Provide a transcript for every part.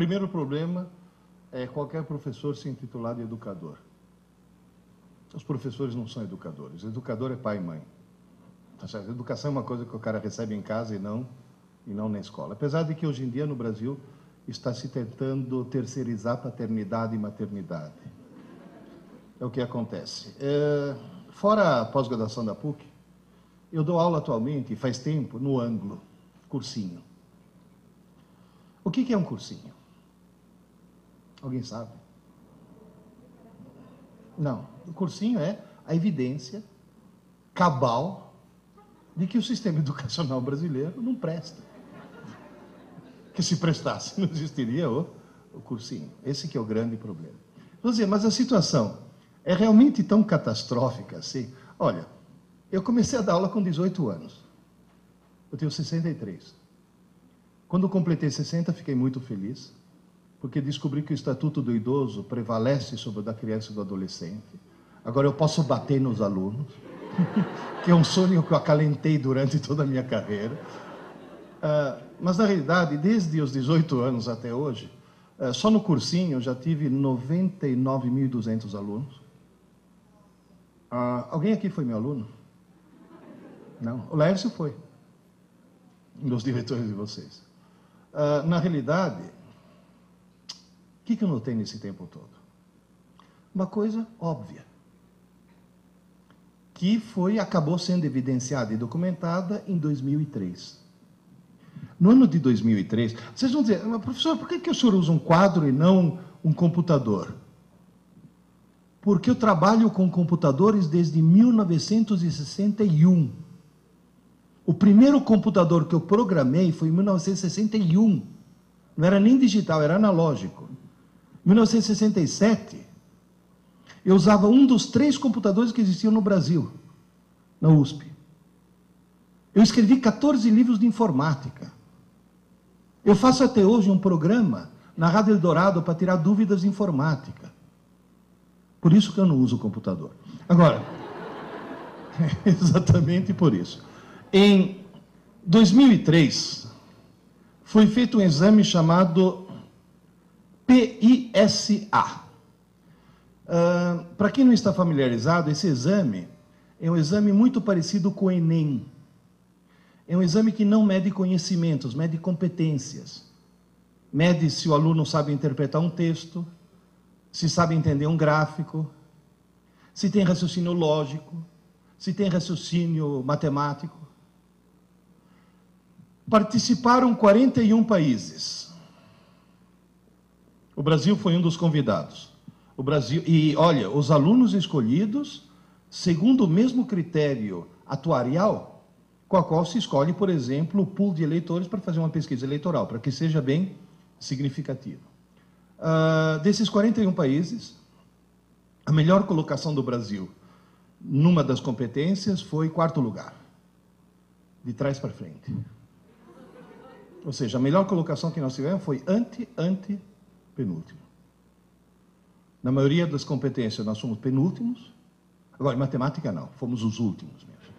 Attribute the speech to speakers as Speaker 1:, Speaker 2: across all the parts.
Speaker 1: primeiro problema é qualquer professor se intitular de educador. Os professores não são educadores. Educador é pai e mãe. Tá certo? Educação é uma coisa que o cara recebe em casa e não, e não na escola. Apesar de que hoje em dia no Brasil está se tentando terceirizar paternidade e maternidade. É o que acontece. É, fora a pós-graduação da PUC, eu dou aula atualmente, faz tempo, no ângulo, cursinho. O que, que é um cursinho? Alguém sabe? Não. O cursinho é a evidência cabal de que o sistema educacional brasileiro não presta. Que se prestasse, não existiria o, o cursinho. Esse que é o grande problema. Dizer, mas a situação é realmente tão catastrófica assim? Olha, eu comecei a dar aula com 18 anos. Eu tenho 63. Quando completei 60, fiquei muito feliz, porque descobri que o Estatuto do Idoso prevalece sobre o da criança e do adolescente. Agora eu posso bater nos alunos, que é um sonho que eu acalentei durante toda a minha carreira. Uh, mas, na realidade, desde os 18 anos até hoje, uh, só no cursinho eu já tive 99.200 alunos. Uh, alguém aqui foi meu aluno? Não. O Lércio foi. Um dos diretores de vocês. Na realidade, o que, que eu notei nesse tempo todo? Uma coisa óbvia. Que foi, acabou sendo evidenciada e documentada em 2003. No ano de 2003, vocês vão dizer, professor, por que, que o senhor usa um quadro e não um computador? Porque eu trabalho com computadores desde 1961. O primeiro computador que eu programei foi em 1961. Não era nem digital, era analógico. Em 1967, eu usava um dos três computadores que existiam no Brasil, na USP. Eu escrevi 14 livros de informática. Eu faço até hoje um programa na Rádio Eldorado para tirar dúvidas de informática. Por isso que eu não uso o computador. Agora, exatamente por isso. Em 2003, foi feito um exame chamado PISA. Uh, Para quem não está familiarizado, esse exame é um exame muito parecido com o Enem. É um exame que não mede conhecimentos, mede competências. Mede se o aluno sabe interpretar um texto, se sabe entender um gráfico, se tem raciocínio lógico, se tem raciocínio matemático participaram 41 países. O Brasil foi um dos convidados. O Brasil e olha, os alunos escolhidos segundo o mesmo critério atuarial com a qual se escolhe, por exemplo, o pool de eleitores para fazer uma pesquisa eleitoral, para que seja bem significativo. Uh, desses 41 países, a melhor colocação do Brasil numa das competências foi quarto lugar, de trás para frente. Ou seja, a melhor colocação que nós tivemos foi ante, ante, penúltimo. Na maioria das competências nós somos penúltimos. Agora, em matemática não, fomos os últimos mesmo.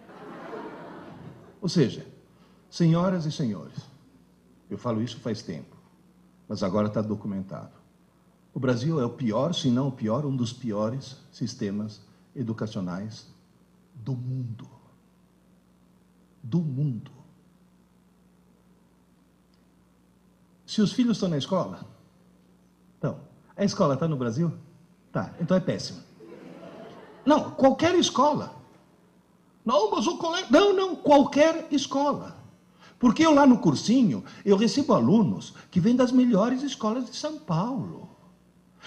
Speaker 1: Ou seja, senhoras e senhores, eu falo isso faz tempo, mas agora está documentado. O Brasil é o pior, se não o pior, um dos piores sistemas educacionais do mundo. Do mundo. Se os filhos estão na escola, a escola está no Brasil? Tá, então é péssimo. Não, qualquer escola. Não, mas o colega. Não, não, qualquer escola. Porque eu lá no cursinho, eu recebo alunos que vêm das melhores escolas de São Paulo.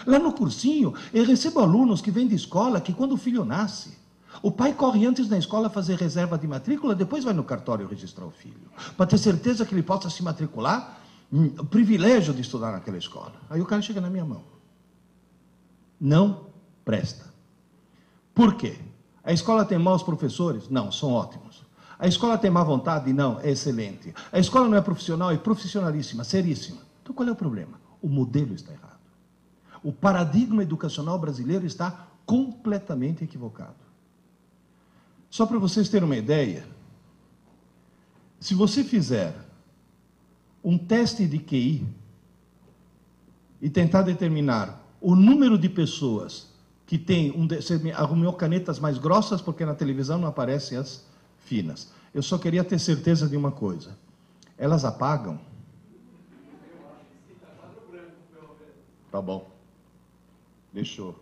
Speaker 1: Lá no cursinho, eu recebo alunos que vêm de escola que quando o filho nasce, o pai corre antes na escola fazer reserva de matrícula, depois vai no cartório registrar o filho. Para ter certeza que ele possa se matricular o privilégio de estudar naquela escola. Aí o cara chega na minha mão. Não presta. Por quê? A escola tem maus professores? Não, são ótimos. A escola tem má vontade? Não, é excelente. A escola não é profissional? É profissionalíssima, seríssima. Então qual é o problema? O modelo está errado. O paradigma educacional brasileiro está completamente equivocado. Só para vocês terem uma ideia, se você fizer um teste de QI e tentar determinar o número de pessoas que tem um. Você arrumou canetas mais grossas porque na televisão não aparecem as finas. Eu só queria ter certeza de uma coisa: elas apagam. Tá bom. Deixa eu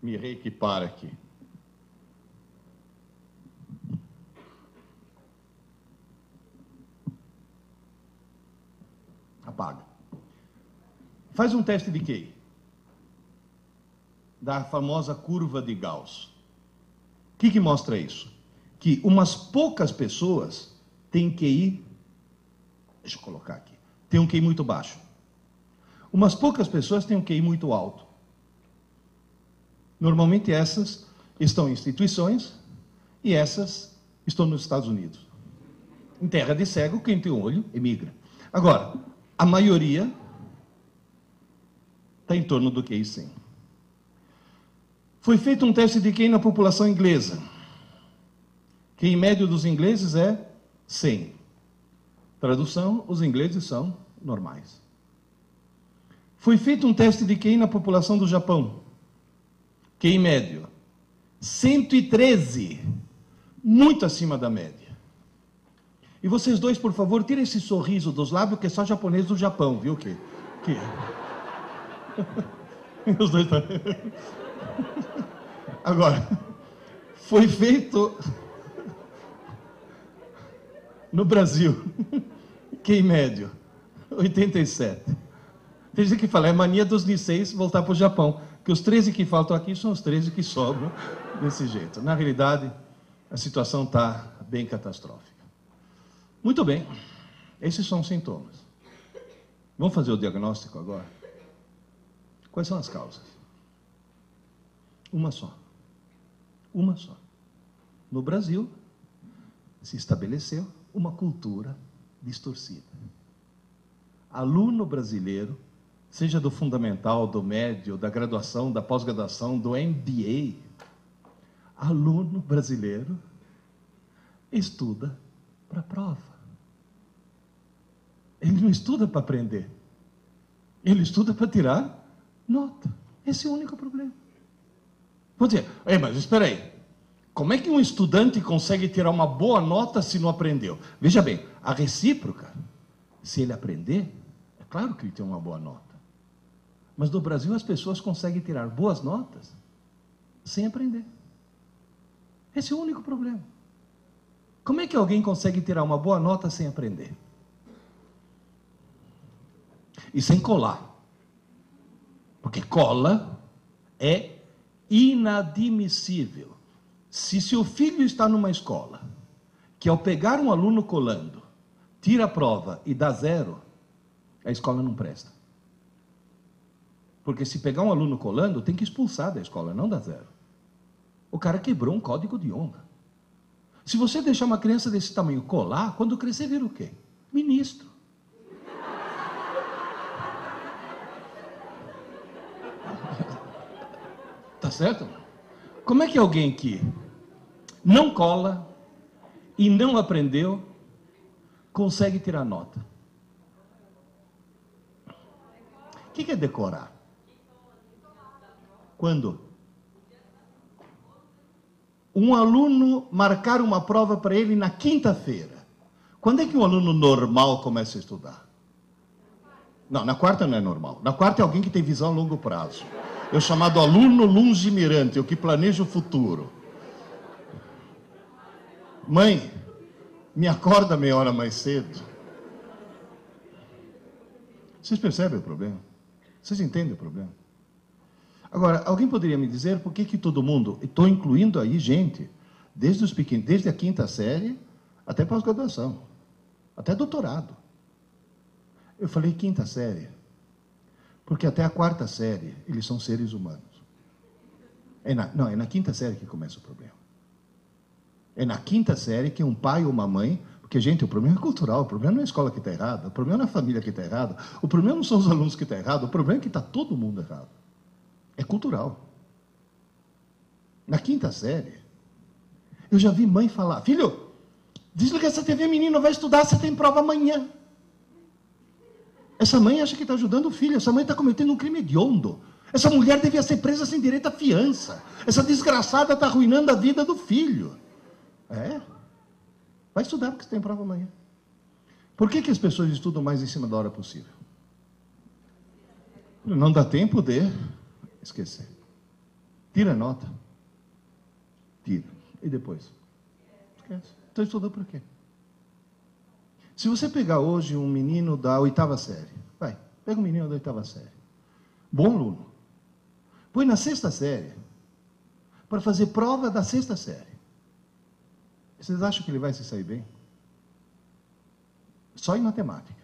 Speaker 1: me reequipar aqui. Apaga. Faz um teste de QI. Da famosa curva de Gauss. O que, que mostra isso? Que umas poucas pessoas têm QI. Deixa eu colocar aqui. Tem um QI muito baixo. Umas poucas pessoas têm um QI muito alto. Normalmente essas estão em instituições e essas estão nos Estados Unidos. Em terra de cego, quem tem um olho emigra. Agora, a maioria está em torno do QI 100. Foi feito um teste de QI na população inglesa. QI médio dos ingleses é 100. Tradução: os ingleses são normais. Foi feito um teste de QI na população do Japão. QI médio: 113. Muito acima da média. E vocês dois, por favor, tirem esse sorriso dos lábios, que é só japonês do Japão, viu? Que, que... Os dois tá... Agora, foi feito no Brasil, quem médio? 87. Tem gente que fala, é mania dos Niseis voltar para o Japão, que os 13 que faltam aqui são os 13 que sobram desse jeito. Na realidade, a situação está bem catastrófica. Muito bem, esses são os sintomas. Vamos fazer o diagnóstico agora? Quais são as causas? Uma só. Uma só. No Brasil, se estabeleceu uma cultura distorcida. Aluno brasileiro, seja do fundamental, do médio, da graduação, da pós-graduação, do MBA, aluno brasileiro estuda para a prova. Ele não estuda para aprender. Ele estuda para tirar nota. Esse é o único problema. Vou dizer, mas espera aí. Como é que um estudante consegue tirar uma boa nota se não aprendeu? Veja bem, a recíproca, se ele aprender, é claro que ele tem uma boa nota. Mas no Brasil as pessoas conseguem tirar boas notas sem aprender. Esse é o único problema. Como é que alguém consegue tirar uma boa nota sem aprender? E sem colar. Porque cola é inadmissível. Se seu filho está numa escola que ao pegar um aluno colando, tira a prova e dá zero, a escola não presta. Porque se pegar um aluno colando, tem que expulsar da escola, não dá zero. O cara quebrou um código de honra. Se você deixar uma criança desse tamanho colar, quando crescer, vira o quê? Ministro. Tá certo? Como é que alguém que não cola e não aprendeu consegue tirar nota? O que é decorar? Quando? um aluno marcar uma prova para ele na quinta-feira. Quando é que um aluno normal começa a estudar? Não, na quarta não é normal. Na quarta é alguém que tem visão a longo prazo. O chamado aluno lungimirante, o que planeja o futuro. Mãe, me acorda meia hora mais cedo. Vocês percebem o problema? Vocês entendem o problema? Agora, alguém poderia me dizer por que, que todo mundo, estou incluindo aí gente, desde os pequenos, desde a quinta série até pós-graduação, até doutorado. Eu falei quinta série, porque até a quarta série eles são seres humanos. É na, não, é na quinta série que começa o problema. É na quinta série que um pai ou uma mãe porque, gente, o problema é cultural, o problema não é a escola que está errada, o problema não é a família que está errada, o problema não são os alunos que estão errados, o problema é que está todo mundo errado. É cultural. Na quinta série, eu já vi mãe falar: Filho, desliga essa TV, menino vai estudar, você tem prova amanhã. Essa mãe acha que está ajudando o filho, essa mãe está cometendo um crime hediondo. Essa mulher devia ser presa sem direito à fiança. Essa desgraçada está arruinando a vida do filho. É. Vai estudar porque você tem prova amanhã. Por que, que as pessoas estudam mais em cima da hora possível? Não dá tempo de esquecer. Tira a nota. Tira. E depois? Esquece. Então estudou por quê? Se você pegar hoje um menino da oitava série, vai, pega um menino da oitava série, bom aluno, põe na sexta série, para fazer prova da sexta série. Vocês acham que ele vai se sair bem? Só em matemática.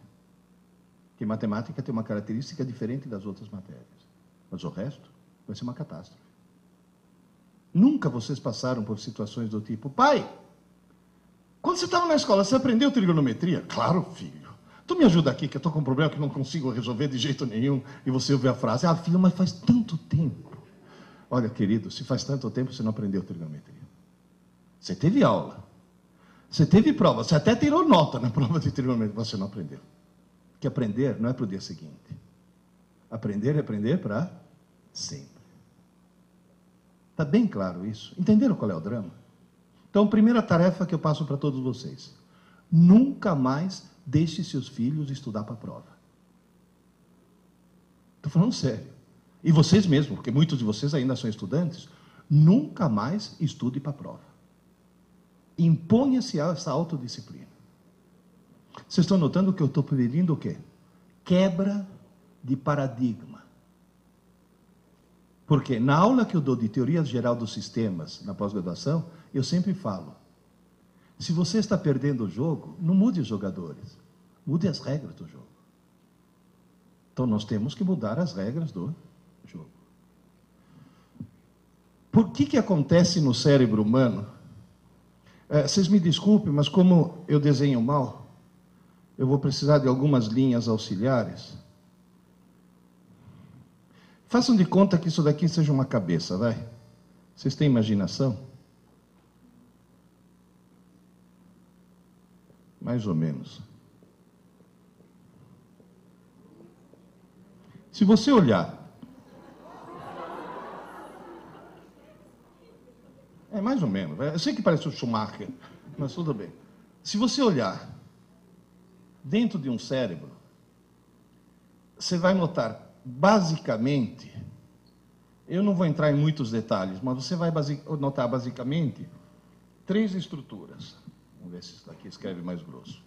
Speaker 1: Porque matemática tem uma característica diferente das outras matérias. Mas o resto vai ser uma catástrofe. Nunca vocês passaram por situações do tipo, pai, quando você estava na escola, você aprendeu trigonometria? Claro, filho. Tu me ajuda aqui, que eu estou com um problema que não consigo resolver de jeito nenhum. E você ouve a frase, ah, filho, mas faz tanto tempo. Olha, querido, se faz tanto tempo, você não aprendeu trigonometria. Você teve aula. Você teve prova. Você até tirou nota na prova de trigonometria. Você não aprendeu. Que aprender não é para o dia seguinte. Aprender é aprender para sempre. Está bem claro isso? Entenderam qual é o drama? Então, primeira tarefa que eu passo para todos vocês: nunca mais deixe seus filhos estudar para a prova. Estou falando sério. E vocês mesmos, porque muitos de vocês ainda são estudantes, nunca mais estude para a prova. Imponha-se essa autodisciplina. Vocês estão notando que eu estou pedindo o quê? Quebra de paradigma. Porque na aula que eu dou de teoria geral dos sistemas na pós-graduação, eu sempre falo: se você está perdendo o jogo, não mude os jogadores, mude as regras do jogo. Então nós temos que mudar as regras do jogo. Por que, que acontece no cérebro humano? É, vocês me desculpem, mas como eu desenho mal, eu vou precisar de algumas linhas auxiliares. Façam de conta que isso daqui seja uma cabeça, vai. Vocês têm imaginação? Mais ou menos. Se você olhar. É mais ou menos. Eu sei que parece o Schumacher, mas tudo bem. Se você olhar dentro de um cérebro, você vai notar, basicamente, eu não vou entrar em muitos detalhes, mas você vai notar basicamente três estruturas. Vamos ver se isso daqui escreve mais grosso.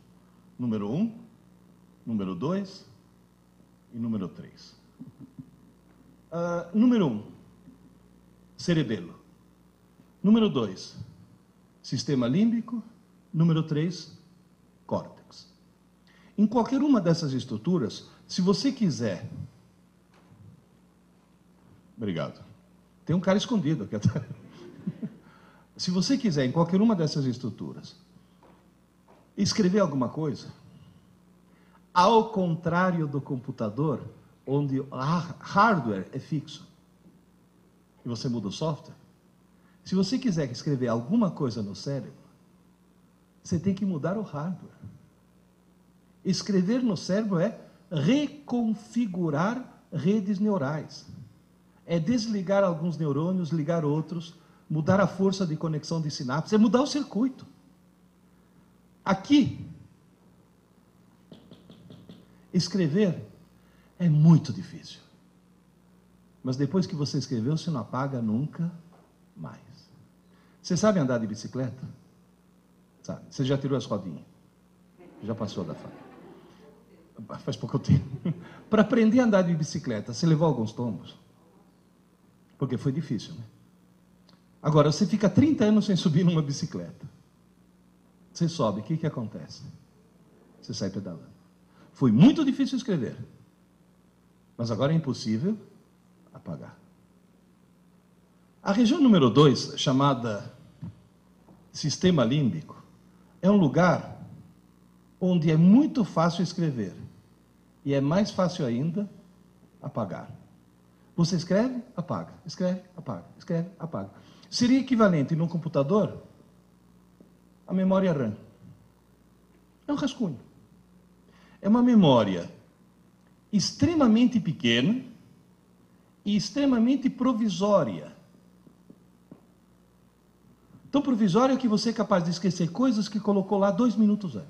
Speaker 1: Número um, número dois e número três. Uh, número um, cerebelo. Número dois, sistema límbico. Número três, córtex. Em qualquer uma dessas estruturas, se você quiser. Obrigado. Tem um cara escondido aqui atrás. Se você quiser, em qualquer uma dessas estruturas, escrever alguma coisa, ao contrário do computador, onde o hardware é fixo, e você muda o software, se você quiser escrever alguma coisa no cérebro, você tem que mudar o hardware. Escrever no cérebro é reconfigurar redes neurais. É desligar alguns neurônios, ligar outros, mudar a força de conexão de sinapses, é mudar o circuito. Aqui, escrever é muito difícil. Mas depois que você escreveu, você não apaga nunca mais. Você sabe andar de bicicleta? Sabe? Você já tirou as rodinhas? Já passou da fase? Faz pouco tempo. Para aprender a andar de bicicleta, você levou alguns tombos? Porque foi difícil, né? Agora, você fica 30 anos sem subir numa bicicleta. Você sobe, o que, que acontece? Você sai pedalando. Foi muito difícil escrever, mas agora é impossível apagar. A região número 2, chamada sistema límbico, é um lugar onde é muito fácil escrever e é mais fácil ainda apagar. Você escreve, apaga, escreve, apaga, escreve, apaga. Seria equivalente num computador a memória RAM. É um rascunho. É uma memória extremamente pequena e extremamente provisória. Tão provisória que você é capaz de esquecer coisas que colocou lá dois minutos antes.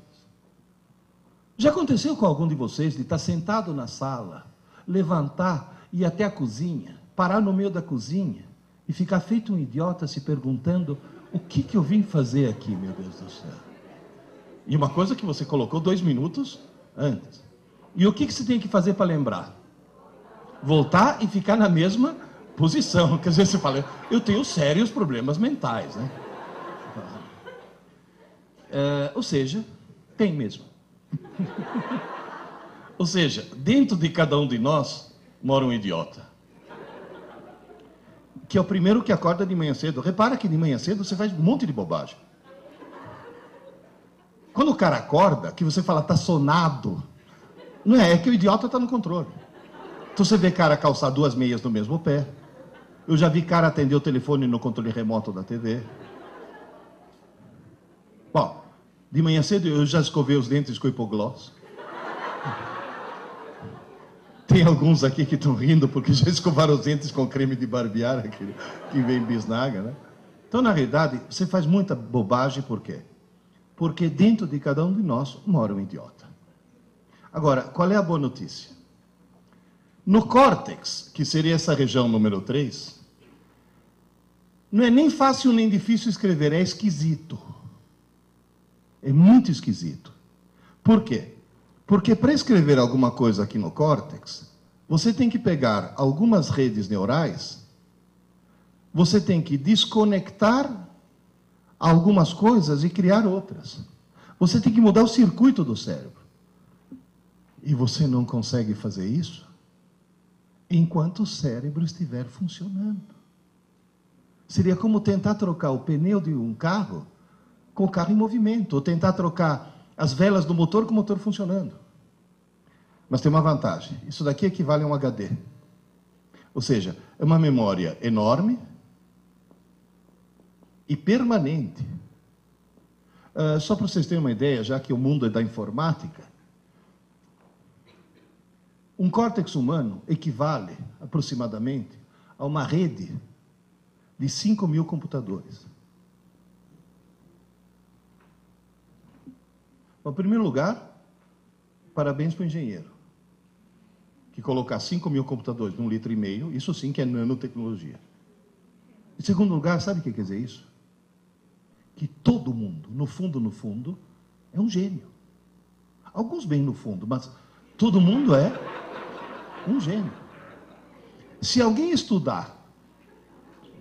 Speaker 1: Já aconteceu com algum de vocês de estar sentado na sala, levantar e ir até a cozinha, parar no meio da cozinha e ficar feito um idiota se perguntando o que, que eu vim fazer aqui, meu Deus do céu? E uma coisa que você colocou dois minutos antes. E o que, que você tem que fazer para lembrar? Voltar e ficar na mesma posição. Quer dizer, você fala, eu tenho sérios problemas mentais, né? É, ou seja, tem mesmo. ou seja, dentro de cada um de nós mora um idiota. Que é o primeiro que acorda de manhã cedo. Repara que de manhã cedo você faz um monte de bobagem. Quando o cara acorda, que você fala, tá sonado, não é, é que o idiota está no controle. Então você vê cara calçar duas meias no mesmo pé. Eu já vi cara atender o telefone no controle remoto da TV. Bom, de manhã cedo eu já escovei os dentes com hipogloss. Tem alguns aqui que estão rindo porque já escovaram os dentes com creme de barbear, aquele que vem bisnaga, né? Então, na realidade, você faz muita bobagem, por quê? Porque dentro de cada um de nós mora um idiota. Agora, qual é a boa notícia? No córtex, que seria essa região número 3, não é nem fácil nem difícil escrever, é esquisito. É muito esquisito. Por quê? Porque para escrever alguma coisa aqui no córtex, você tem que pegar algumas redes neurais, você tem que desconectar algumas coisas e criar outras. Você tem que mudar o circuito do cérebro. E você não consegue fazer isso enquanto o cérebro estiver funcionando. Seria como tentar trocar o pneu de um carro com o carro em movimento, ou tentar trocar as velas do motor com o motor funcionando. Mas tem uma vantagem: isso daqui equivale a um HD. Ou seja, é uma memória enorme, e permanente. Uh, só para vocês terem uma ideia, já que o mundo é da informática, um córtex humano equivale aproximadamente a uma rede de 5 mil computadores. Em primeiro lugar, parabéns para o engenheiro, que colocar 5 mil computadores num litro e meio, isso sim que é nanotecnologia. Em segundo lugar, sabe o que quer dizer isso? que todo mundo, no fundo, no fundo, é um gênio. Alguns bem no fundo, mas todo mundo é um gênio. Se alguém estudar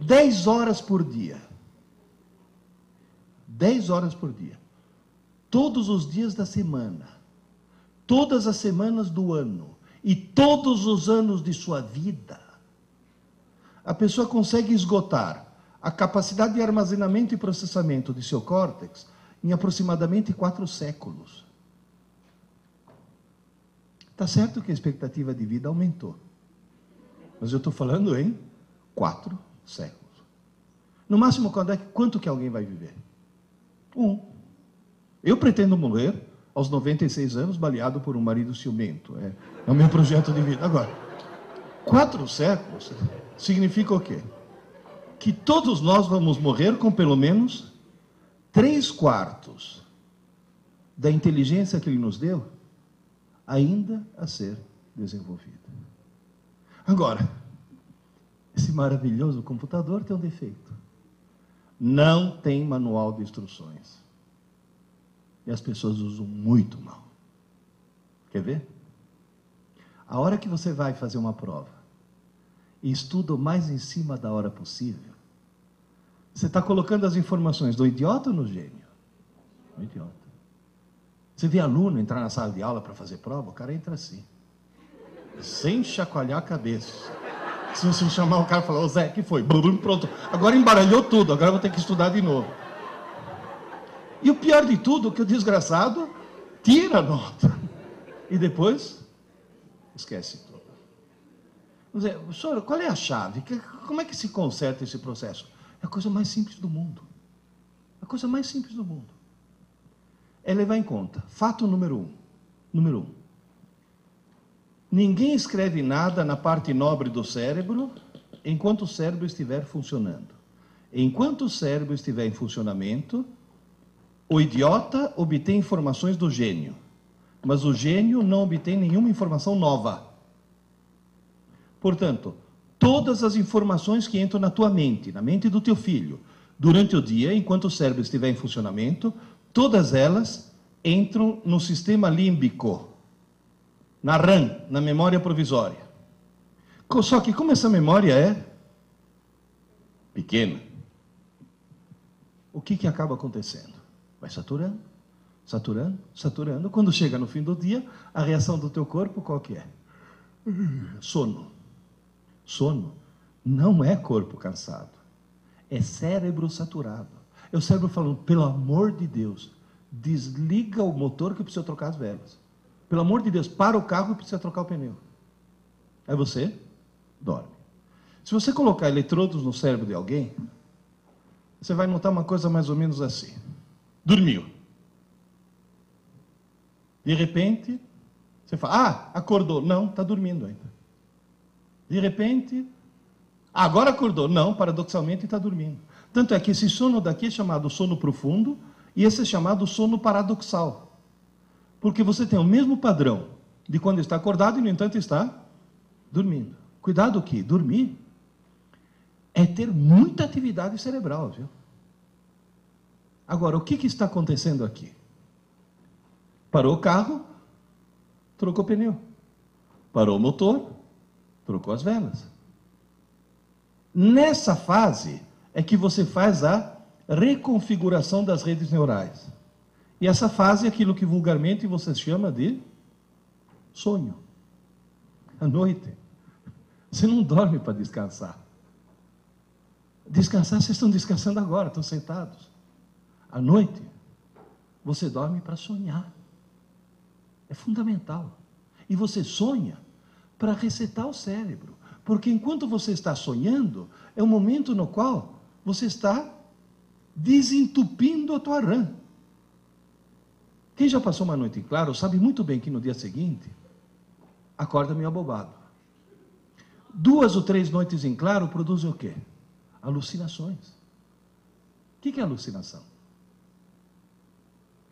Speaker 1: 10 horas por dia, 10 horas por dia, todos os dias da semana, todas as semanas do ano e todos os anos de sua vida, a pessoa consegue esgotar a capacidade de armazenamento e processamento de seu córtex em aproximadamente quatro séculos. Está certo que a expectativa de vida aumentou, mas eu estou falando em quatro séculos. No máximo, quando é, quanto que alguém vai viver? Um. Eu pretendo morrer aos 96 anos, baleado por um marido ciumento. É, é o meu projeto de vida. Agora, quatro séculos significa o quê? que todos nós vamos morrer com pelo menos três quartos da inteligência que ele nos deu ainda a ser desenvolvida. Agora, esse maravilhoso computador tem um defeito. Não tem manual de instruções. E as pessoas usam muito mal. Quer ver? A hora que você vai fazer uma prova e estuda o mais em cima da hora possível, você está colocando as informações do idiota ou no gênio? No idiota. Você vê aluno entrar na sala de aula para fazer prova, o cara entra assim, sem chacoalhar a cabeça. Se você chamar o cara e falar, ô Zé, que foi? Pronto, agora embaralhou tudo, agora vou ter que estudar de novo. E o pior de tudo, que o desgraçado tira a nota. E depois esquece tudo. Vamos dizer, senhor, qual é a chave? Como é que se conserta esse processo? É a coisa mais simples do mundo. A coisa mais simples do mundo. É levar em conta. Fato número um. Número um. Ninguém escreve nada na parte nobre do cérebro enquanto o cérebro estiver funcionando. Enquanto o cérebro estiver em funcionamento, o idiota obtém informações do gênio, mas o gênio não obtém nenhuma informação nova. Portanto, todas as informações que entram na tua mente, na mente do teu filho, durante o dia, enquanto o cérebro estiver em funcionamento, todas elas entram no sistema límbico, na RAM, na memória provisória. Só que como essa memória é pequena, o que, que acaba acontecendo? Vai saturando, saturando, saturando. Quando chega no fim do dia, a reação do teu corpo qual que é? Sono. Sono não é corpo cansado, é cérebro saturado. É o cérebro falando, pelo amor de Deus, desliga o motor que precisa trocar as velas. Pelo amor de Deus, para o carro e precisa trocar o pneu. Aí você dorme. Se você colocar eletrodos no cérebro de alguém, você vai notar uma coisa mais ou menos assim. Dormiu. De repente, você fala, ah, acordou. Não, está dormindo ainda. De repente, agora acordou. Não, paradoxalmente está dormindo. Tanto é que esse sono daqui é chamado sono profundo e esse é chamado sono paradoxal. Porque você tem o mesmo padrão de quando está acordado e, no entanto, está dormindo. Cuidado que dormir é ter muita atividade cerebral, viu? Agora, o que, que está acontecendo aqui? Parou o carro, trocou o pneu. Parou o motor, trocou as velas. Nessa fase é que você faz a reconfiguração das redes neurais. E essa fase é aquilo que vulgarmente você chama de sonho. À noite. Você não dorme para descansar. Descansar, vocês estão descansando agora, estão sentados. À noite, você dorme para sonhar. É fundamental. E você sonha para resetar o cérebro. Porque enquanto você está sonhando, é o momento no qual você está desentupindo a tua RAM. Quem já passou uma noite em claro sabe muito bem que no dia seguinte acorda meio abobado. Duas ou três noites em claro produzem o quê? Alucinações. O que é alucinação?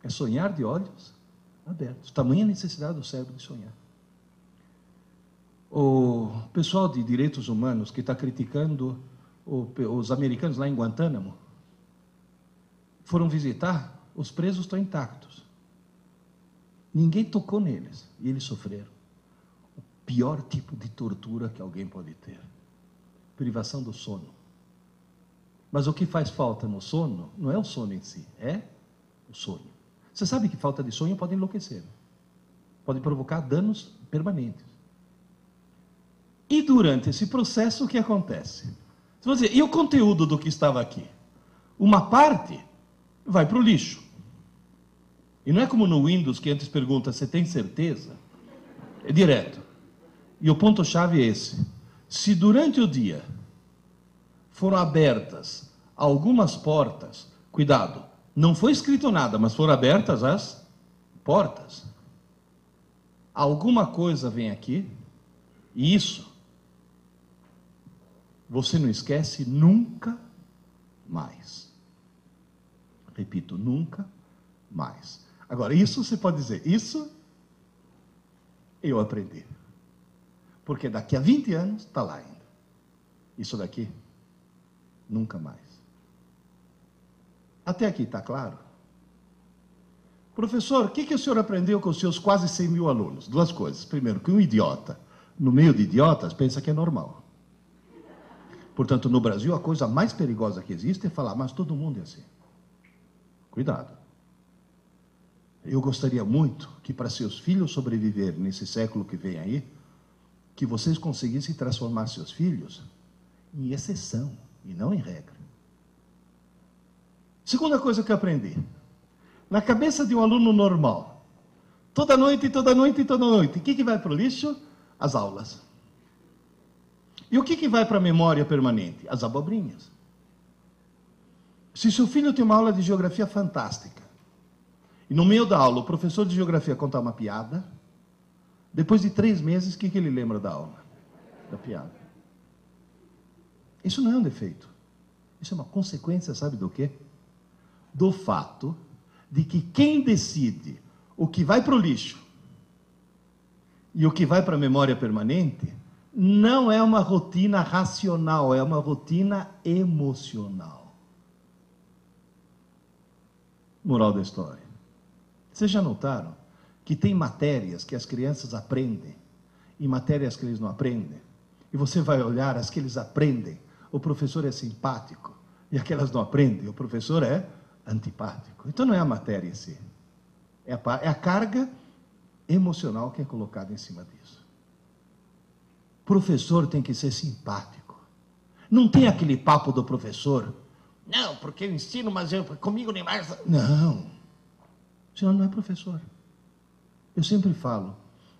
Speaker 1: É sonhar de olhos abertos. Tamanha necessidade do cérebro de sonhar. O pessoal de direitos humanos que está criticando os americanos lá em Guantánamo foram visitar, os presos estão intactos. Ninguém tocou neles e eles sofreram. O pior tipo de tortura que alguém pode ter privação do sono. Mas o que faz falta no sono não é o sono em si, é o sonho. Você sabe que falta de sonho pode enlouquecer, pode provocar danos permanentes. E durante esse processo, o que acontece? Você vai dizer, e o conteúdo do que estava aqui? Uma parte vai para o lixo. E não é como no Windows que antes pergunta, você tem certeza? É direto. E o ponto-chave é esse. Se durante o dia foram abertas algumas portas, cuidado, não foi escrito nada, mas foram abertas as portas. Alguma coisa vem aqui, e isso você não esquece nunca mais. Repito, nunca mais. Agora, isso você pode dizer, isso eu aprendi. Porque daqui a 20 anos está lá ainda. Isso daqui, nunca mais. Até aqui está claro? Professor, o que, que o senhor aprendeu com os seus quase 100 mil alunos? Duas coisas. Primeiro, que um idiota, no meio de idiotas, pensa que é normal. Portanto, no Brasil, a coisa mais perigosa que existe é falar, mas todo mundo é assim. Cuidado. Eu gostaria muito que para seus filhos sobreviver nesse século que vem aí, que vocês conseguissem transformar seus filhos em exceção e não em regra. Segunda coisa que eu aprendi. Na cabeça de um aluno normal, toda noite, toda noite, toda noite, o que, que vai para o lixo? As aulas. E o que, que vai para a memória permanente? As abobrinhas. Se seu filho tem uma aula de geografia fantástica, e no meio da aula, o professor de geografia contar uma piada, Depois de três meses, o que, que ele lembra da aula? Da piada. Isso não é um defeito. Isso é uma consequência, sabe do quê? Do fato de que quem decide o que vai para o lixo e o que vai para a memória permanente não é uma rotina racional, é uma rotina emocional. Moral da história. Vocês já notaram que tem matérias que as crianças aprendem e matérias que eles não aprendem? E você vai olhar as que eles aprendem, o professor é simpático, e aquelas não aprendem, o professor é antipático. Então não é a matéria em si, é a, é a carga emocional que é colocada em cima disso. Professor tem que ser simpático. Não tem aquele papo do professor. Não, porque eu ensino, mas eu, comigo nem mais. Não. O senhor não é professor. Eu sempre falo,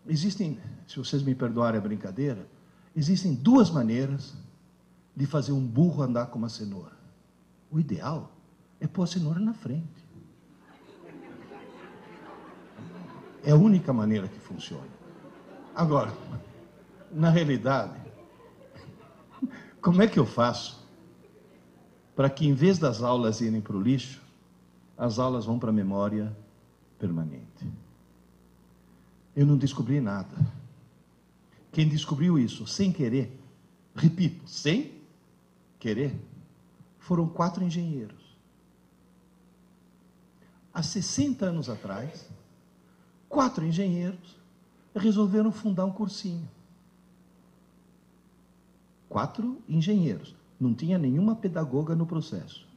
Speaker 1: existem, se vocês me perdoarem a brincadeira, existem duas maneiras de fazer um burro andar com uma cenoura. O ideal é pôr a cenoura na frente. É a única maneira que funciona. Agora, na realidade, como é que eu faço para que, em vez das aulas irem para o lixo, as aulas vão para a memória permanente? Eu não descobri nada. Quem descobriu isso sem querer, repito, sem querer, foram quatro engenheiros. Há 60 anos atrás, quatro engenheiros resolveram fundar um cursinho. Quatro engenheiros. Não tinha nenhuma pedagoga no processo.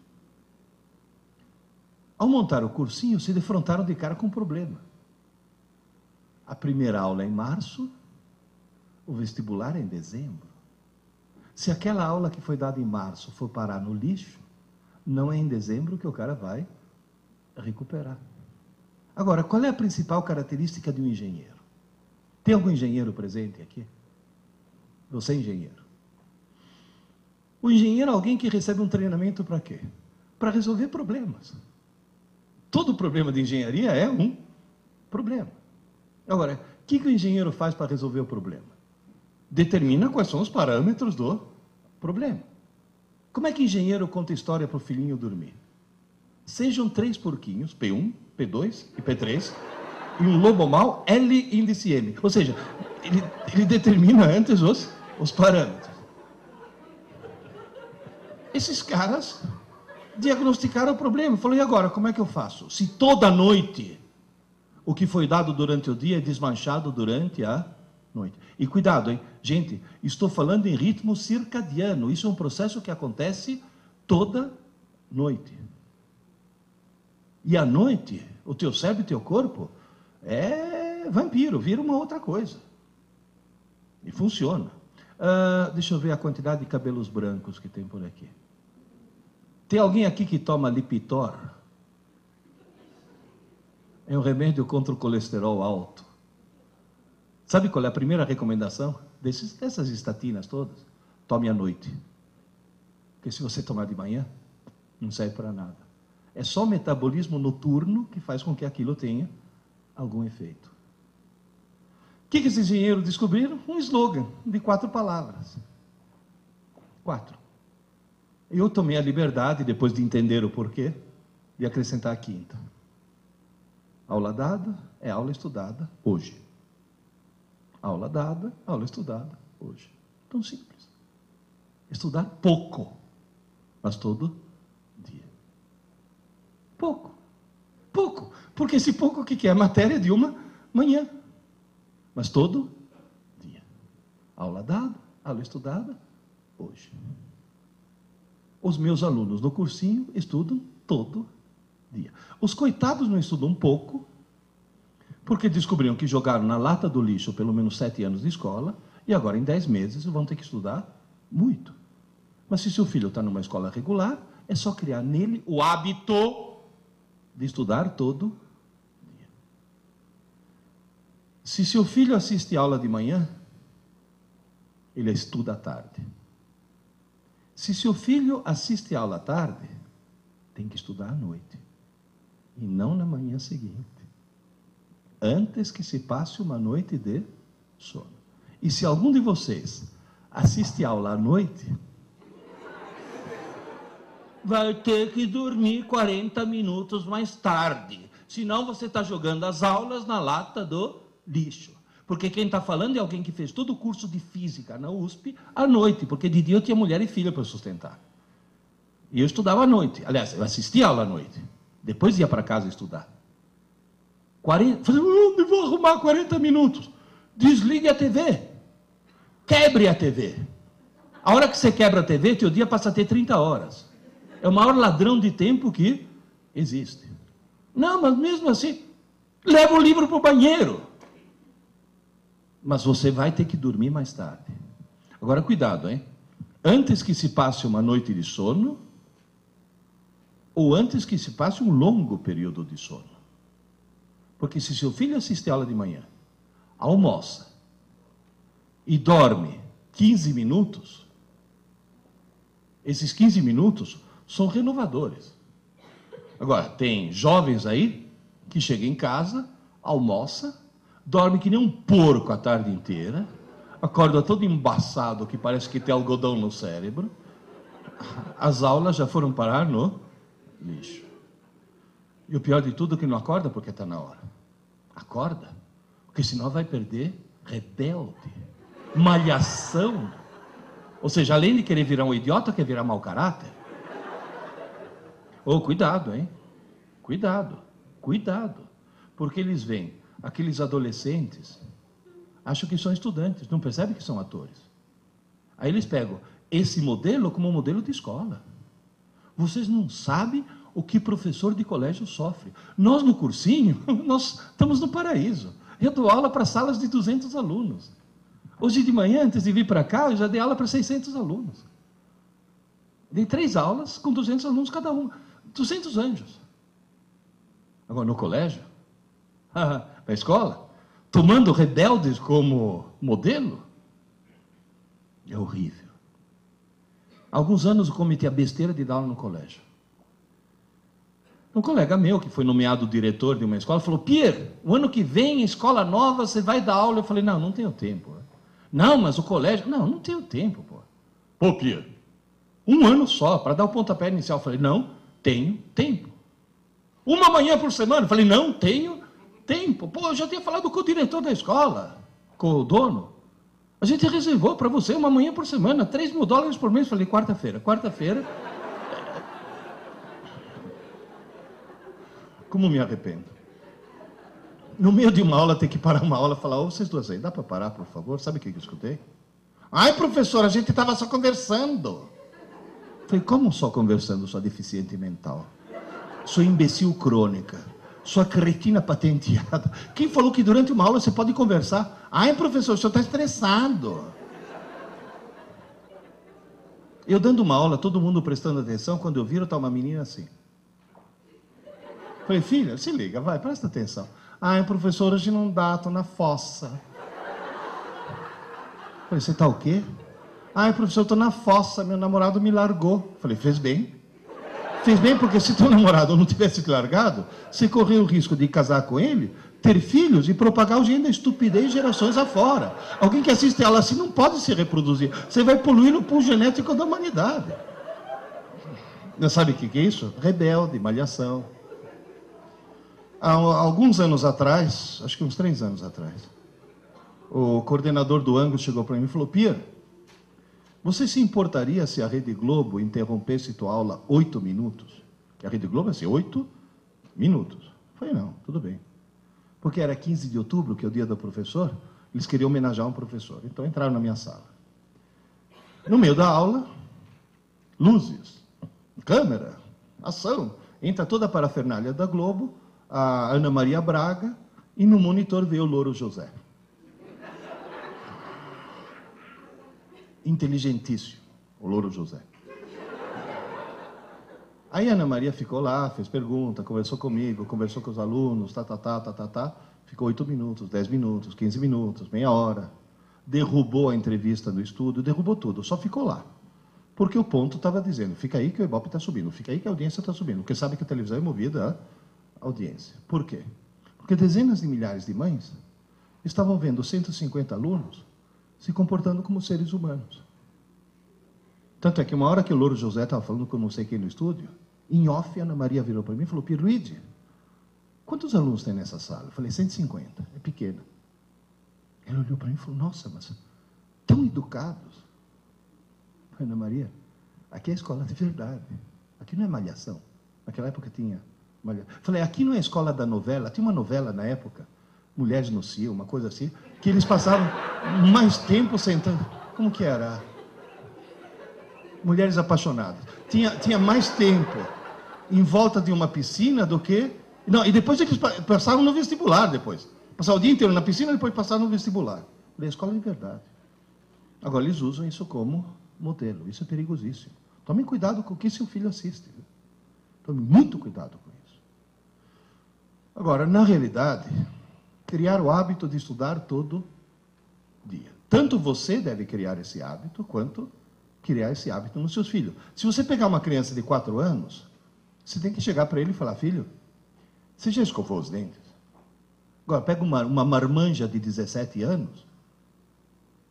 Speaker 1: Ao montar o cursinho, se defrontaram de cara com um problema. A primeira aula é em março, o vestibular é em dezembro. Se aquela aula que foi dada em março for parar no lixo, não é em dezembro que o cara vai recuperar. Agora, qual é a principal característica de um engenheiro? Tem algum engenheiro presente aqui? Você é engenheiro. O engenheiro é alguém que recebe um treinamento para quê? Para resolver problemas. Todo problema de engenharia é um problema. Agora, o que, que o engenheiro faz para resolver o problema? Determina quais são os parâmetros do problema. Como é que o engenheiro conta história para o filhinho dormir? Sejam três porquinhos, P1, P2 e P3, e um lobo mau, L índice M. Ou seja, ele, ele determina antes os, os parâmetros. Esses caras diagnosticaram o problema. Falou, e agora, como é que eu faço? Se toda noite o que foi dado durante o dia é desmanchado durante a noite. E cuidado, hein? Gente, estou falando em ritmo circadiano. Isso é um processo que acontece toda noite. E à noite, o teu cérebro e teu corpo é vampiro, vira uma outra coisa. E funciona. Uh, deixa eu ver a quantidade de cabelos brancos que tem por aqui. Tem alguém aqui que toma Lipitor? É um remédio contra o colesterol alto. Sabe qual é a primeira recomendação desses, dessas estatinas todas? Tome à noite. Porque se você tomar de manhã, não serve para nada. É só o metabolismo noturno que faz com que aquilo tenha algum efeito. O que, que esses engenheiros descobriram? Um slogan de quatro palavras. Quatro. Eu tomei a liberdade, depois de entender o porquê, de acrescentar a quinta. Aula dada é aula estudada hoje. Aula dada, aula estudada hoje. Tão simples. Estudar pouco, mas todo. Pouco. Pouco. Porque esse pouco que é? A matéria de uma manhã. Mas todo dia. Aula dada, aula estudada hoje. Os meus alunos no cursinho estudam todo dia. Os coitados não estudam pouco, porque descobriram que jogaram na lata do lixo pelo menos sete anos de escola, e agora em dez meses vão ter que estudar muito. Mas se seu filho está numa escola regular, é só criar nele o hábito de estudar todo dia. Se seu filho assiste aula de manhã, ele estuda à tarde. Se seu filho assiste aula à tarde, tem que estudar à noite. E não na manhã seguinte. Antes que se passe uma noite de sono. E se algum de vocês assiste aula à noite, vai ter que dormir 40 minutos mais tarde. Senão você está jogando as aulas na lata do lixo. Porque quem está falando é alguém que fez todo o curso de física na USP à noite, porque de dia eu tinha mulher e filha para sustentar. E eu estudava à noite. Aliás, eu assistia aula à noite. Depois ia para casa estudar. 40, falei, onde vou arrumar 40 minutos? Desligue a TV. Quebre a TV. A hora que você quebra a TV, teu dia passa a ter 30 horas. É o maior ladrão de tempo que existe. Não, mas mesmo assim, leva o livro para o banheiro mas você vai ter que dormir mais tarde. Agora, cuidado, hein? Antes que se passe uma noite de sono, ou antes que se passe um longo período de sono. Porque se seu filho assiste a aula de manhã, almoça e dorme 15 minutos, esses 15 minutos são renovadores. Agora, tem jovens aí que chegam em casa, almoça, dorme que nem um porco a tarde inteira, acorda todo embaçado, que parece que tem algodão no cérebro. As aulas já foram parar no lixo. E o pior de tudo é que não acorda porque está na hora. Acorda, porque senão vai perder rebelde, malhação. Ou seja, além de querer virar um idiota, quer virar mau caráter. Oh, cuidado, hein? Cuidado, cuidado. Porque eles vêm aqueles adolescentes acham que são estudantes, não percebem que são atores. Aí eles pegam esse modelo como modelo de escola. Vocês não sabem o que professor de colégio sofre. Nós no cursinho, nós estamos no paraíso. Eu dou aula para salas de 200 alunos. Hoje de manhã, antes de vir para cá, eu já dei aula para 600 alunos. Dei três aulas com 200 alunos cada um. 200 anjos. Agora, no colégio, na escola, tomando rebeldes como modelo, é horrível. Alguns anos eu cometi a besteira de dar aula no colégio. Um colega meu, que foi nomeado diretor de uma escola, falou: Pierre, o ano que vem, escola nova, você vai dar aula. Eu falei: Não, não tenho tempo. Não, mas o colégio. Não, não tenho tempo, pô. Pô, Pierre, um ano só, para dar o pontapé inicial. Eu falei: Não, tenho tempo. Uma manhã por semana. Falei: Não, tenho tempo. Pô, eu já tinha falado com o diretor da escola, com o dono. A gente reservou para você uma manhã por semana, 3 mil dólares por mês. Falei, quarta-feira. Quarta-feira. Como me arrependo. No meio de uma aula, ter que parar uma aula e falar, ô, vocês duas aí, dá para parar, por favor? Sabe o que eu escutei? Ai, professor, a gente estava só conversando. Falei, como só conversando, sua deficiente mental? Sou imbecil crônica sua cretina patenteada. Quem falou que durante uma aula você pode conversar? Ai, professor, o senhor está estressado. Eu dando uma aula, todo mundo prestando atenção, quando eu viro, está uma menina assim. Falei, filha, se liga, vai, presta atenção. Ai, professor, hoje não dá, estou na fossa. Falei, você está o quê? Ai, professor, estou na fossa, meu namorado me largou. Falei, fez bem. Fez bem porque se teu namorado não tivesse te largado, você correu o risco de casar com ele, ter filhos e propagar o gene da estupidez gerações afora. Alguém que assiste ela assim não pode se reproduzir. Você vai poluir o pool genético da humanidade. Não sabe o que é isso? Rebelde, malhação. Há alguns anos atrás, acho que uns três anos atrás, o coordenador do Angus chegou para mim e falou: Pia, você se importaria se a Rede Globo interrompesse tua aula oito minutos? Que a Rede Globo é assim, oito minutos. falei, não, tudo bem. Porque era 15 de outubro, que é o dia do professor, eles queriam homenagear um professor. Então entraram na minha sala. No meio da aula, luzes, câmera, ação. Entra toda a parafernália da Globo, a Ana Maria Braga, e no monitor veio o Louro José. Inteligentíssimo, o Louro José. Aí a Ana Maria ficou lá, fez pergunta, conversou comigo, conversou com os alunos, tá, tá, tá, tá, tá, tá. Ficou oito minutos, dez minutos, quinze minutos, meia hora. Derrubou a entrevista do estúdio, derrubou tudo, só ficou lá. Porque o ponto estava dizendo, fica aí que o Ibope está subindo, fica aí que a audiência está subindo. Porque sabe que a televisão é movida a audiência. Por quê? Porque dezenas de milhares de mães estavam vendo 150 alunos se comportando como seres humanos. Tanto é que uma hora que o Louro José estava falando com não sei quem no estúdio, em off, Ana Maria virou para mim e falou, Pierluigi, quantos alunos tem nessa sala? Eu falei, 150, é pequena. Ele olhou para mim e falou, nossa, mas tão educados. Ana Maria, aqui é a escola de verdade. Aqui não é malhação. Naquela época tinha malhação. Falei, aqui não é a escola da novela. Tinha uma novela na época, Mulheres no Cio, uma coisa assim, que eles passavam mais tempo sentando. Como que era? Mulheres apaixonadas. Tinha, tinha mais tempo em volta de uma piscina do que. Não, e depois eles passavam no vestibular depois. Passavam o dia inteiro na piscina e depois passavam no vestibular. Falei, a escola de verdade. Agora eles usam isso como modelo. Isso é perigosíssimo. Tome cuidado com o que seu filho assiste. Tome muito cuidado com isso. Agora, na realidade, criar o hábito de estudar todo dia. Tanto você deve criar esse hábito, quanto criar esse hábito nos seus filhos. Se você pegar uma criança de 4 anos, você tem que chegar para ele e falar: Filho, você já escovou os dentes? Agora, pega uma, uma marmanja de 17 anos.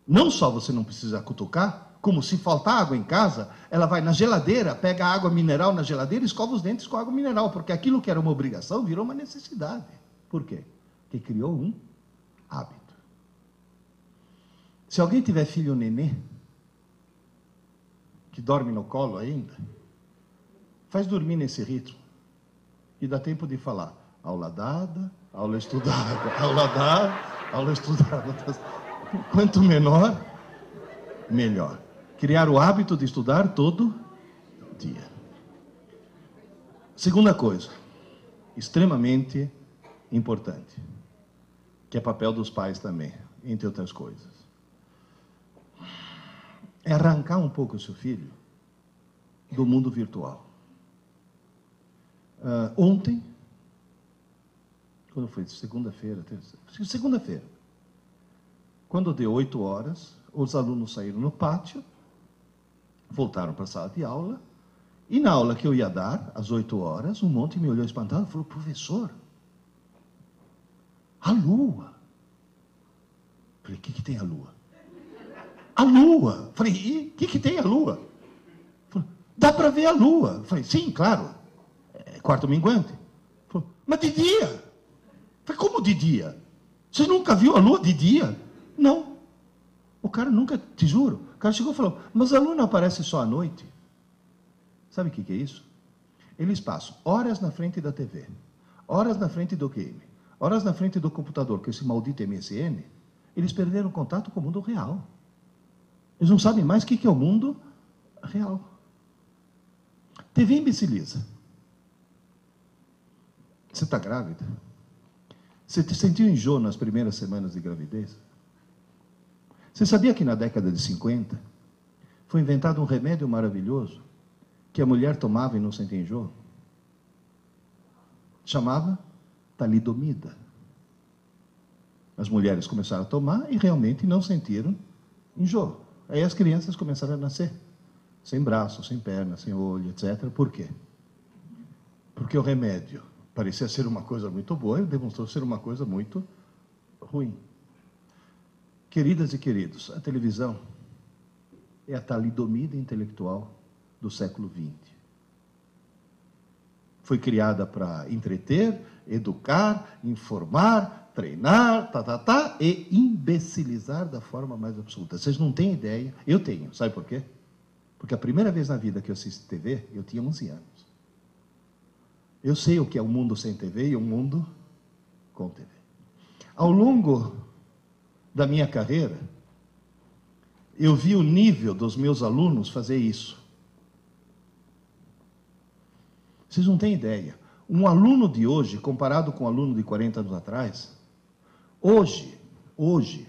Speaker 1: Não só você não precisa cutucar, como se faltar água em casa, ela vai na geladeira, pega água mineral na geladeira escova os dentes com água mineral, porque aquilo que era uma obrigação virou uma necessidade. Por quê? Porque criou um hábito. Se alguém tiver filho nenê, que dorme no colo ainda, faz dormir nesse ritmo. E dá tempo de falar aula dada, aula estudada, aula dada, aula estudada. Quanto menor, melhor. Criar o hábito de estudar todo dia. Segunda coisa, extremamente importante, que é papel dos pais também, entre outras coisas é arrancar um pouco o seu filho do mundo virtual. Uh, ontem, quando foi? Segunda-feira, segunda-feira, quando deu oito horas, os alunos saíram no pátio, voltaram para a sala de aula, e na aula que eu ia dar, às oito horas, um monte me olhou espantado e falou, professor, a lua. Falei, o que, que tem a lua? a lua. Falei, e o que, que tem a lua? Falei, dá para ver a lua. Falei, sim, claro. É quarto minguante. Falei, mas de dia? Falei, como de dia? Você nunca viu a lua de dia? Não. O cara nunca, te juro. O cara chegou e falou, mas a lua não aparece só à noite. Sabe o que, que é isso? Eles passam horas na frente da TV, horas na frente do game, horas na frente do computador, com esse maldito MSN, eles perderam contato com o mundo real. Eles não sabem mais o que é o mundo real. TV imbeciliza. Você está grávida? Você sentiu enjoo nas primeiras semanas de gravidez? Você sabia que na década de 50 foi inventado um remédio maravilhoso que a mulher tomava e não sentia enjoo? Chamava talidomida. As mulheres começaram a tomar e realmente não sentiram enjoo. Aí as crianças começaram a nascer, sem braço, sem perna, sem olho, etc. Por quê? Porque o remédio parecia ser uma coisa muito boa e demonstrou ser uma coisa muito ruim. Queridas e queridos, a televisão é a talidomida intelectual do século XX. Foi criada para entreter, educar, informar, treinar, tá, tá, tá, e imbecilizar da forma mais absoluta. Vocês não têm ideia, eu tenho, sabe por quê? Porque a primeira vez na vida que eu assisti TV, eu tinha 11 anos. Eu sei o que é um mundo sem TV e um mundo com TV. Ao longo da minha carreira, eu vi o nível dos meus alunos fazer isso. Vocês não têm ideia. Um aluno de hoje, comparado com um aluno de 40 anos atrás, Hoje, hoje,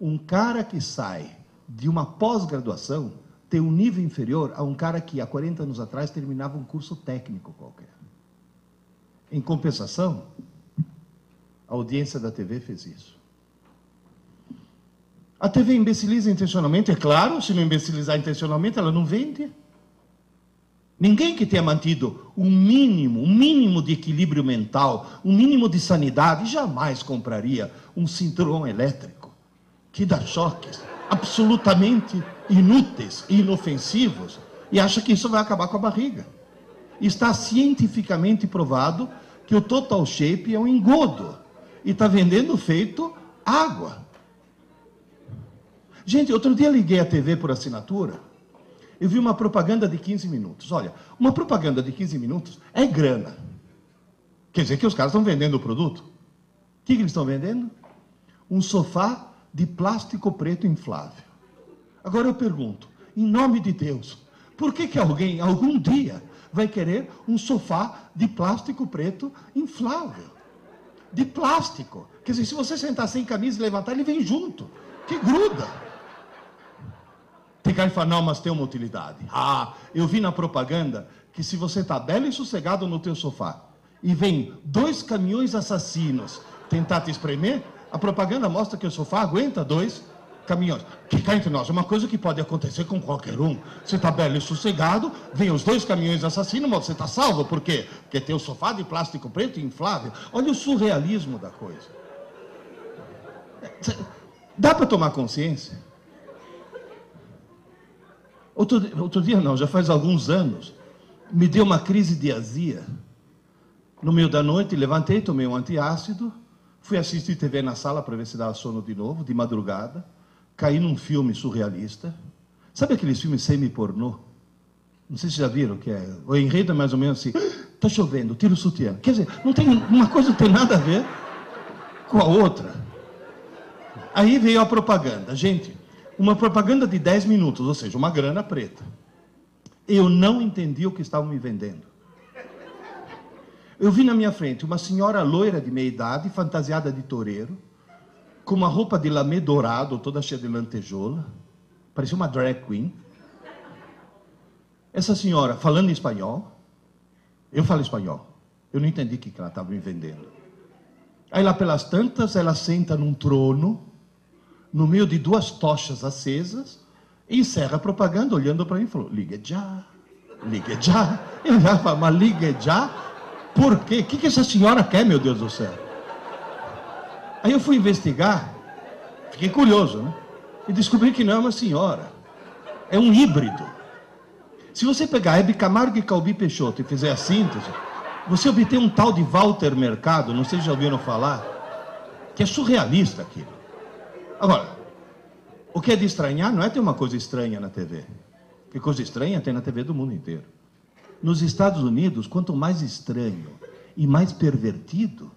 Speaker 1: um cara que sai de uma pós-graduação tem um nível inferior a um cara que há 40 anos atrás terminava um curso técnico qualquer. Em compensação, a audiência da TV fez isso. A TV imbeciliza intencionalmente, é claro, se não imbecilizar intencionalmente, ela não vende. Ninguém que tenha mantido um mínimo, um mínimo de equilíbrio mental, um mínimo de sanidade, jamais compraria um cinturão elétrico que dá choques absolutamente inúteis e inofensivos e acha que isso vai acabar com a barriga. Está cientificamente provado que o Total Shape é um engodo e está vendendo feito água. Gente, outro dia liguei a TV por assinatura eu vi uma propaganda de 15 minutos. Olha, uma propaganda de 15 minutos é grana. Quer dizer que os caras estão vendendo o produto. O que, que eles estão vendendo? Um sofá de plástico preto inflável. Agora eu pergunto, em nome de Deus, por que, que alguém, algum dia, vai querer um sofá de plástico preto inflável? De plástico. Quer dizer, se você sentar sem camisa e levantar, ele vem junto. Que gruda. Tem cara que fala, não, mas tem uma utilidade. Ah, eu vi na propaganda que se você está belo e sossegado no teu sofá e vem dois caminhões assassinos tentar te espremer, a propaganda mostra que o sofá aguenta dois caminhões. Que cá entre nós, é uma coisa que pode acontecer com qualquer um. Você está belo e sossegado, vem os dois caminhões assassinos, mas você está salvo. Por quê? Porque tem o sofá de plástico preto inflável. Olha o surrealismo da coisa. Dá para tomar consciência? Outro, outro dia não, já faz alguns anos, me deu uma crise de azia. No meio da noite, levantei, tomei um antiácido, fui assistir TV na sala para ver se dava sono de novo, de madrugada, caí num filme surrealista. Sabe aqueles filmes semi-pornô? Não sei se já viram que é. O enredo é mais ou menos assim: está chovendo, tira o sutiã. Quer dizer, não tem, uma coisa não tem nada a ver com a outra. Aí veio a propaganda. Gente, uma propaganda de 10 minutos, ou seja, uma grana preta. Eu não entendi o que estavam me vendendo. Eu vi na minha frente uma senhora loira de meia idade, fantasiada de toureiro, com uma roupa de lamê dourado, toda cheia de lantejoula, parecia uma drag queen. Essa senhora falando em espanhol, eu falo espanhol, eu não entendi o que ela estava me vendendo. Aí lá pelas tantas, ela senta num trono, no meio de duas tochas acesas, encerra a propaganda olhando para mim e falou: ligue já, ligue já. Eu já falo, mas já? Por quê? O que, que essa senhora quer, meu Deus do céu? Aí eu fui investigar, fiquei curioso, né? E descobri que não é uma senhora, é um híbrido. Se você pegar Hebe Camargo e Calbi Peixoto e fizer a síntese, você obtém um tal de Walter Mercado, não sei se já ouviram falar, que é surrealista aquilo. Agora, o que é de estranhar não é ter uma coisa estranha na TV. Que coisa estranha tem na TV do mundo inteiro. Nos Estados Unidos, quanto mais estranho e mais pervertido,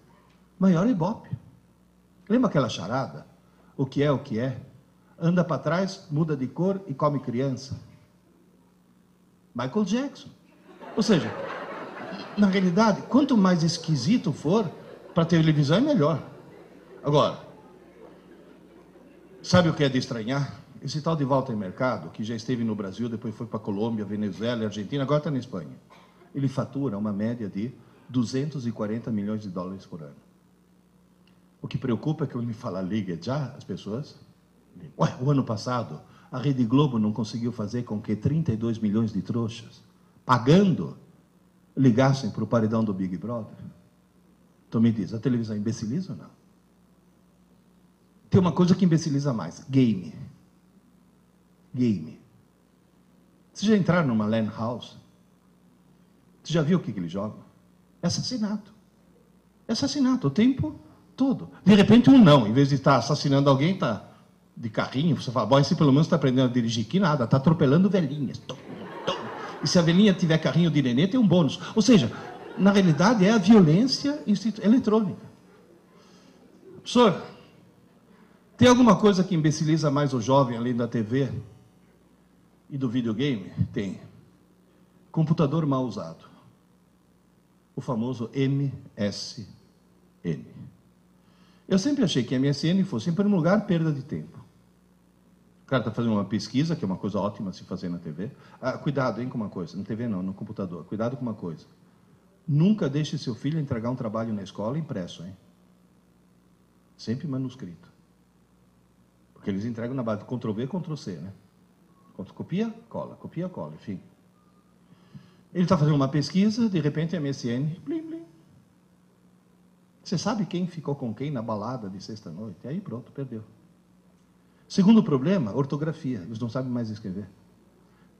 Speaker 1: maior ibope. Lembra aquela charada? O que é o que é? Anda para trás, muda de cor e come criança. Michael Jackson. Ou seja, na realidade, quanto mais esquisito for, para televisão é melhor. Agora, Sabe o que é de estranhar? Esse tal de Walter Mercado, que já esteve no Brasil, depois foi para Colômbia, Venezuela, Argentina, agora está na Espanha. Ele fatura uma média de 240 milhões de dólares por ano. O que preocupa é que quando me fala liga já, as pessoas. Ué, o ano passado, a Rede Globo não conseguiu fazer com que 32 milhões de trouxas, pagando, ligassem para o paredão do Big Brother. Então me diz, a televisão imbeciliza ou não? Tem uma coisa que imbeciliza mais: game. Game. Vocês já entraram numa land house? Você já viu o que, que eles jogam? É assassinato. É assassinato o tempo todo. De repente, um não. Em vez de estar assassinando alguém, está de carrinho. Você fala, bom, esse pelo menos está aprendendo a dirigir. Que nada, está atropelando velhinhas. E se a velhinha tiver carrinho de nenê, tem um bônus. Ou seja, na realidade, é a violência eletrônica. Professor, tem alguma coisa que imbeciliza mais o jovem além da TV e do videogame? Tem. Computador mal usado. O famoso MSN. Eu sempre achei que MSN fosse, em primeiro lugar, perda de tempo. O cara está fazendo uma pesquisa, que é uma coisa ótima se fazer na TV. Ah, cuidado, hein, com uma coisa. Na TV não, no computador. Cuidado com uma coisa. Nunca deixe seu filho entregar um trabalho na escola impresso, hein? Sempre manuscrito. Porque eles entregam na base Ctrl V, Ctrl C, né? Copia, cola, copia, cola, enfim. Ele está fazendo uma pesquisa, de repente MSN, blim, blim. Você sabe quem ficou com quem na balada de sexta-noite? Aí pronto, perdeu. Segundo problema, ortografia. Eles não sabem mais escrever.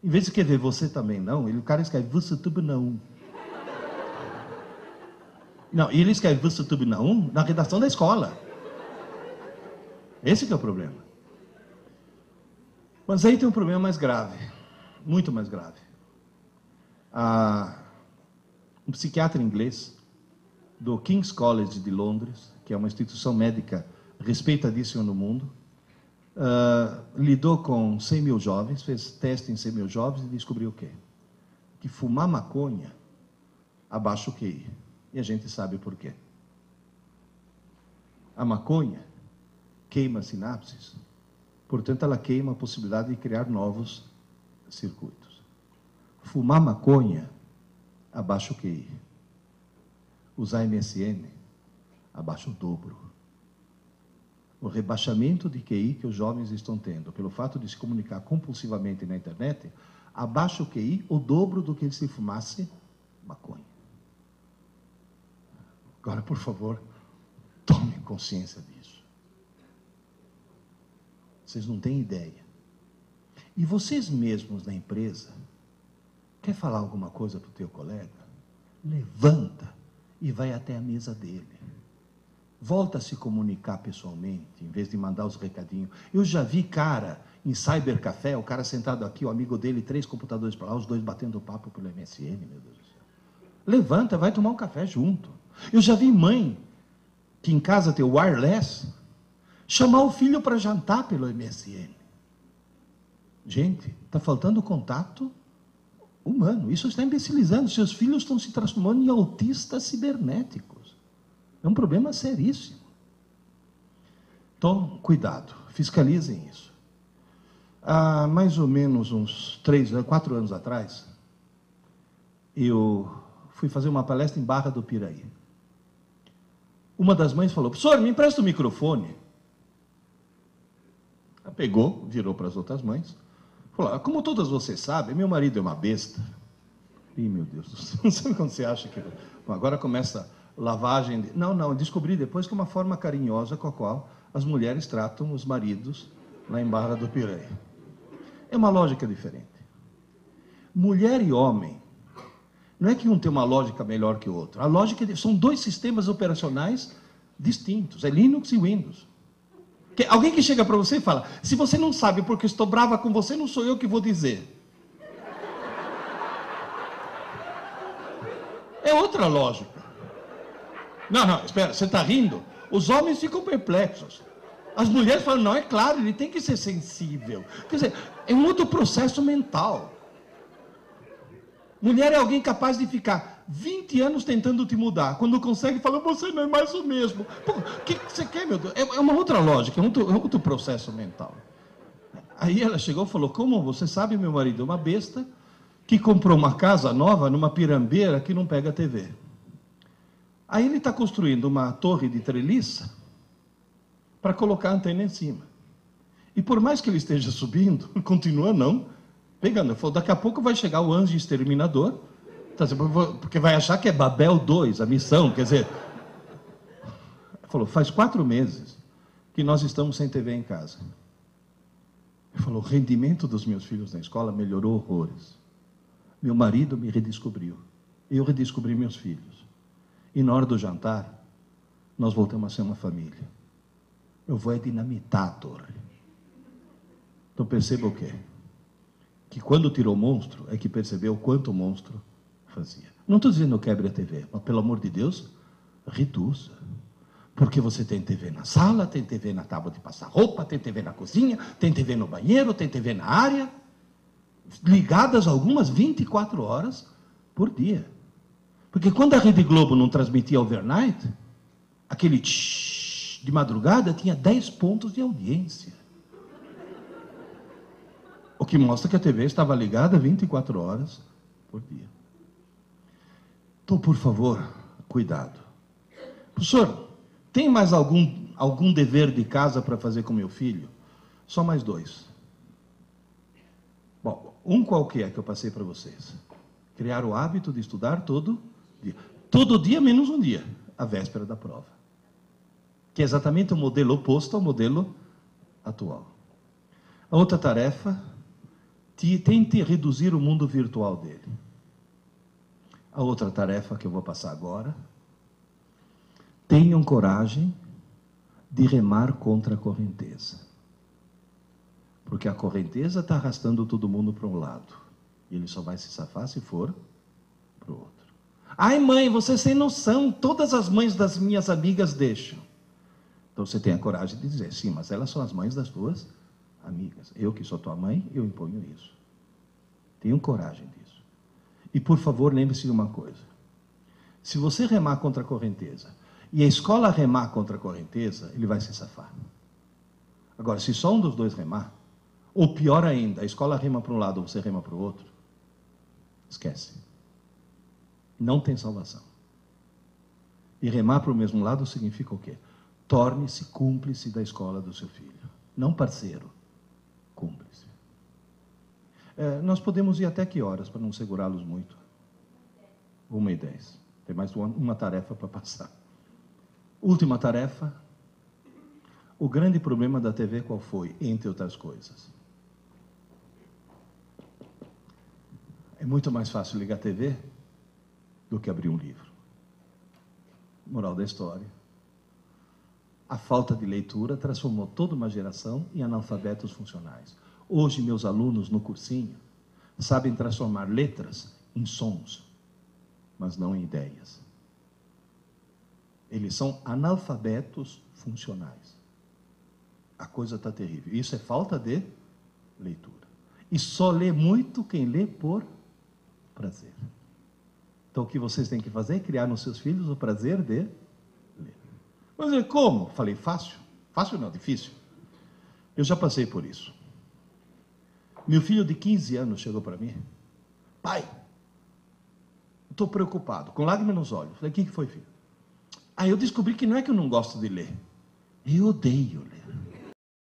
Speaker 1: Em vez de escrever você também não, ele, o cara escreve você também não. Não, e ele escreve você também não na redação da escola. Esse é o problema. Mas aí tem um problema mais grave, muito mais grave. Ah, um psiquiatra inglês do King's College de Londres, que é uma instituição médica respeitadíssima no mundo, uh, lidou com 100 mil jovens, fez teste em 100 mil jovens e descobriu o quê? Que fumar maconha abaixa o QI. E a gente sabe por quê. A maconha queima sinapses, portanto, ela queima a possibilidade de criar novos circuitos. Fumar maconha abaixa o QI. Usar MSN abaixa o dobro o rebaixamento de QI que os jovens estão tendo, pelo fato de se comunicar compulsivamente na internet, abaixa o QI o dobro do que se fumasse maconha. Agora, por favor, tome consciência disso. Vocês não têm ideia. E vocês mesmos na empresa, quer falar alguma coisa para o teu colega? Levanta e vai até a mesa dele. Volta a se comunicar pessoalmente, em vez de mandar os recadinhos. Eu já vi cara em cybercafé, o cara sentado aqui, o amigo dele, três computadores para lá, os dois batendo papo pelo MSN, meu Deus do céu. Levanta, vai tomar um café junto. Eu já vi mãe, que em casa tem o wireless, chamar o filho para jantar pelo MSN. Gente, está faltando contato humano. Isso está imbecilizando. Seus filhos estão se transformando em autistas cibernéticos. É um problema seríssimo. Então, cuidado, fiscalizem isso. Há mais ou menos uns três, quatro anos atrás, eu fui fazer uma palestra em Barra do Piraí. Uma das mães falou: Professor, me empresta o microfone. Pegou, virou para as outras mães. Falou: ah, Como todas vocês sabem, meu marido é uma besta. Ih, meu Deus do céu, não sabe quando você acha que. Agora começa lavagem. De... Não, não, descobri depois que é uma forma carinhosa com a qual as mulheres tratam os maridos lá em Barra do Piranha. É uma lógica diferente. Mulher e homem, não é que um tem uma lógica melhor que o outro. A lógica é de... são dois sistemas operacionais distintos, é Linux e Windows. Que, alguém que chega para você e fala: se você não sabe porque estou brava com você, não sou eu que vou dizer. É outra lógica. Não, não, espera, você está rindo? Os homens ficam perplexos. As mulheres falam, não, é claro, ele tem que ser sensível. Quer dizer, é um outro processo mental. Mulher é alguém capaz de ficar 20 anos tentando te mudar. Quando consegue, fala, você não é mais o mesmo. O que, que você quer, meu Deus? É, é uma outra lógica, é outro, é outro processo mental. Aí ela chegou e falou, como você sabe, meu marido é uma besta que comprou uma casa nova numa pirambeira que não pega TV. Aí ele está construindo uma torre de treliça para colocar a antena em cima. E por mais que ele esteja subindo, continua não pegando. Falou, daqui a pouco vai chegar o anjo exterminador, porque vai achar que é Babel 2, a missão, quer dizer. Ele falou, faz quatro meses que nós estamos sem TV em casa. Ele falou, o rendimento dos meus filhos na escola melhorou horrores. Meu marido me redescobriu. Eu redescobri meus filhos. E na hora do jantar, nós voltamos a ser uma família. Eu vou é dinamitar a torre. Então perceba o quê? Que quando tirou o monstro, é que percebeu quanto o monstro fazia. Não estou dizendo quebre a TV, mas pelo amor de Deus, reduza. Porque você tem TV na sala, tem TV na tábua de passar roupa, tem TV na cozinha, tem TV no banheiro, tem TV na área, ligadas algumas 24 horas por dia. Porque quando a Rede Globo não transmitia overnight, aquele tsh de madrugada tinha 10 pontos de audiência. O que mostra que a TV estava ligada 24 horas por dia. Então, por favor, cuidado. Professor, tem mais algum, algum dever de casa para fazer com meu filho? Só mais dois. Bom, um qualquer que eu passei para vocês. Criar o hábito de estudar todo dia. Todo dia menos um dia, a véspera da prova. Que é exatamente o modelo oposto ao modelo atual. A outra tarefa, tente reduzir o mundo virtual dele. A outra tarefa que eu vou passar agora, tenham coragem de remar contra a correnteza. Porque a correnteza está arrastando todo mundo para um lado. E ele só vai se safar se for para o outro. Ai, mãe, você sem noção, todas as mães das minhas amigas deixam. Então você tem a coragem de dizer, sim, mas elas são as mães das tuas amigas. Eu que sou tua mãe, eu imponho isso. Tenham coragem disso. E por favor, lembre-se de uma coisa. Se você remar contra a correnteza e a escola remar contra a correnteza, ele vai se safar. Agora, se só um dos dois remar, ou pior ainda, a escola rema para um lado ou você rema para o outro, esquece. Não tem salvação. E remar para o mesmo lado significa o quê? Torne-se cúmplice da escola do seu filho. Não parceiro, cúmplice. É, nós podemos ir até que horas para não segurá-los muito? Uma e dez. Tem mais uma, uma tarefa para passar. Última tarefa. O grande problema da TV qual foi? Entre outras coisas. É muito mais fácil ligar a TV do que abrir um livro. Moral da história. A falta de leitura transformou toda uma geração em analfabetos funcionais. Hoje, meus alunos no cursinho sabem transformar letras em sons, mas não em ideias. Eles são analfabetos funcionais. A coisa está terrível. Isso é falta de leitura. E só lê muito quem lê por prazer. Então o que vocês têm que fazer é criar nos seus filhos o prazer de ler. Mas é como? Falei, fácil. Fácil não, difícil. Eu já passei por isso. Meu filho de 15 anos chegou para mim. Pai, estou preocupado, com lágrimas nos olhos. Falei, o que foi, filho? Aí eu descobri que não é que eu não gosto de ler. Eu odeio ler.